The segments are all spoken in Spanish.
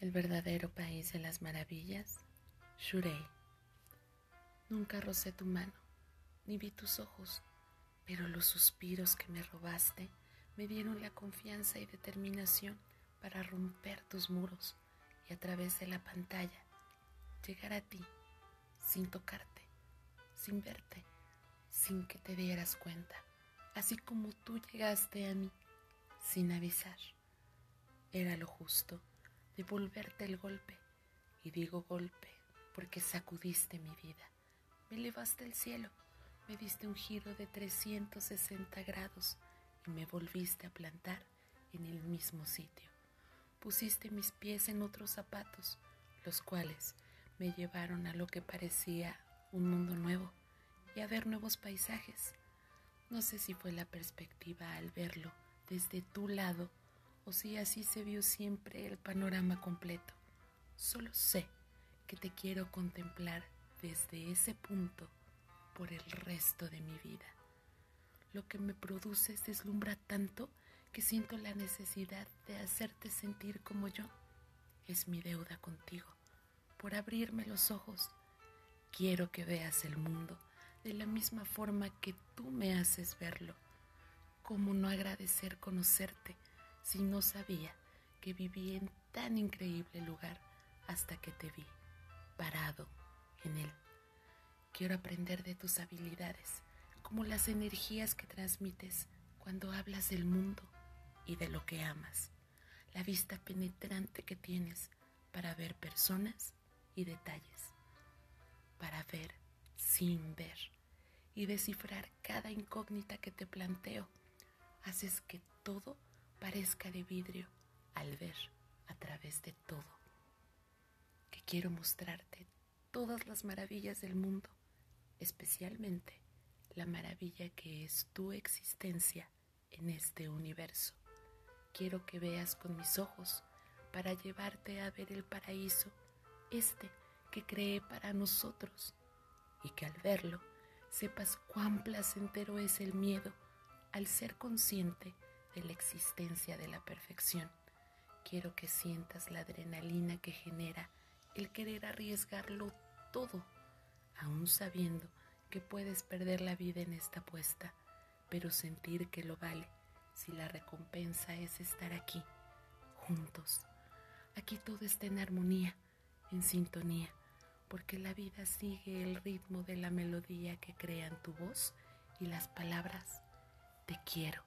El verdadero país de las maravillas, Shurei. Nunca rocé tu mano, ni vi tus ojos, pero los suspiros que me robaste me dieron la confianza y determinación para romper tus muros y a través de la pantalla llegar a ti sin tocarte, sin verte, sin que te dieras cuenta, así como tú llegaste a mí sin avisar. Era lo justo devolverte el golpe. Y digo golpe porque sacudiste mi vida. Me elevaste el cielo, me diste un giro de 360 grados y me volviste a plantar en el mismo sitio. Pusiste mis pies en otros zapatos, los cuales me llevaron a lo que parecía un mundo nuevo y a ver nuevos paisajes. No sé si fue la perspectiva al verlo desde tu lado o si así se vio siempre el panorama completo. Solo sé que te quiero contemplar desde ese punto por el resto de mi vida. Lo que me produces deslumbra tanto que siento la necesidad de hacerte sentir como yo. Es mi deuda contigo, por abrirme los ojos. Quiero que veas el mundo de la misma forma que tú me haces verlo. ¿Cómo no agradecer conocerte? Si no sabía que vivía en tan increíble lugar hasta que te vi parado en él. Quiero aprender de tus habilidades, como las energías que transmites cuando hablas del mundo y de lo que amas, la vista penetrante que tienes para ver personas y detalles, para ver sin ver y descifrar cada incógnita que te planteo. Haces que todo parezca de vidrio al ver a través de todo. Que quiero mostrarte todas las maravillas del mundo, especialmente la maravilla que es tu existencia en este universo. Quiero que veas con mis ojos para llevarte a ver el paraíso, este que creé para nosotros, y que al verlo sepas cuán placentero es el miedo al ser consciente la existencia de la perfección. Quiero que sientas la adrenalina que genera el querer arriesgarlo todo, aún sabiendo que puedes perder la vida en esta apuesta, pero sentir que lo vale si la recompensa es estar aquí, juntos. Aquí todo está en armonía, en sintonía, porque la vida sigue el ritmo de la melodía que crean tu voz y las palabras. Te quiero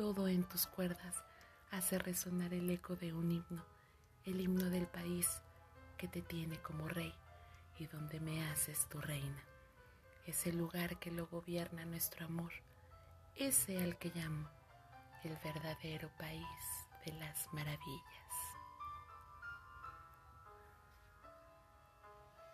todo en tus cuerdas hace resonar el eco de un himno, el himno del país que te tiene como rey y donde me haces tu reina. Ese lugar que lo gobierna nuestro amor, ese al que llamo el verdadero país de las maravillas.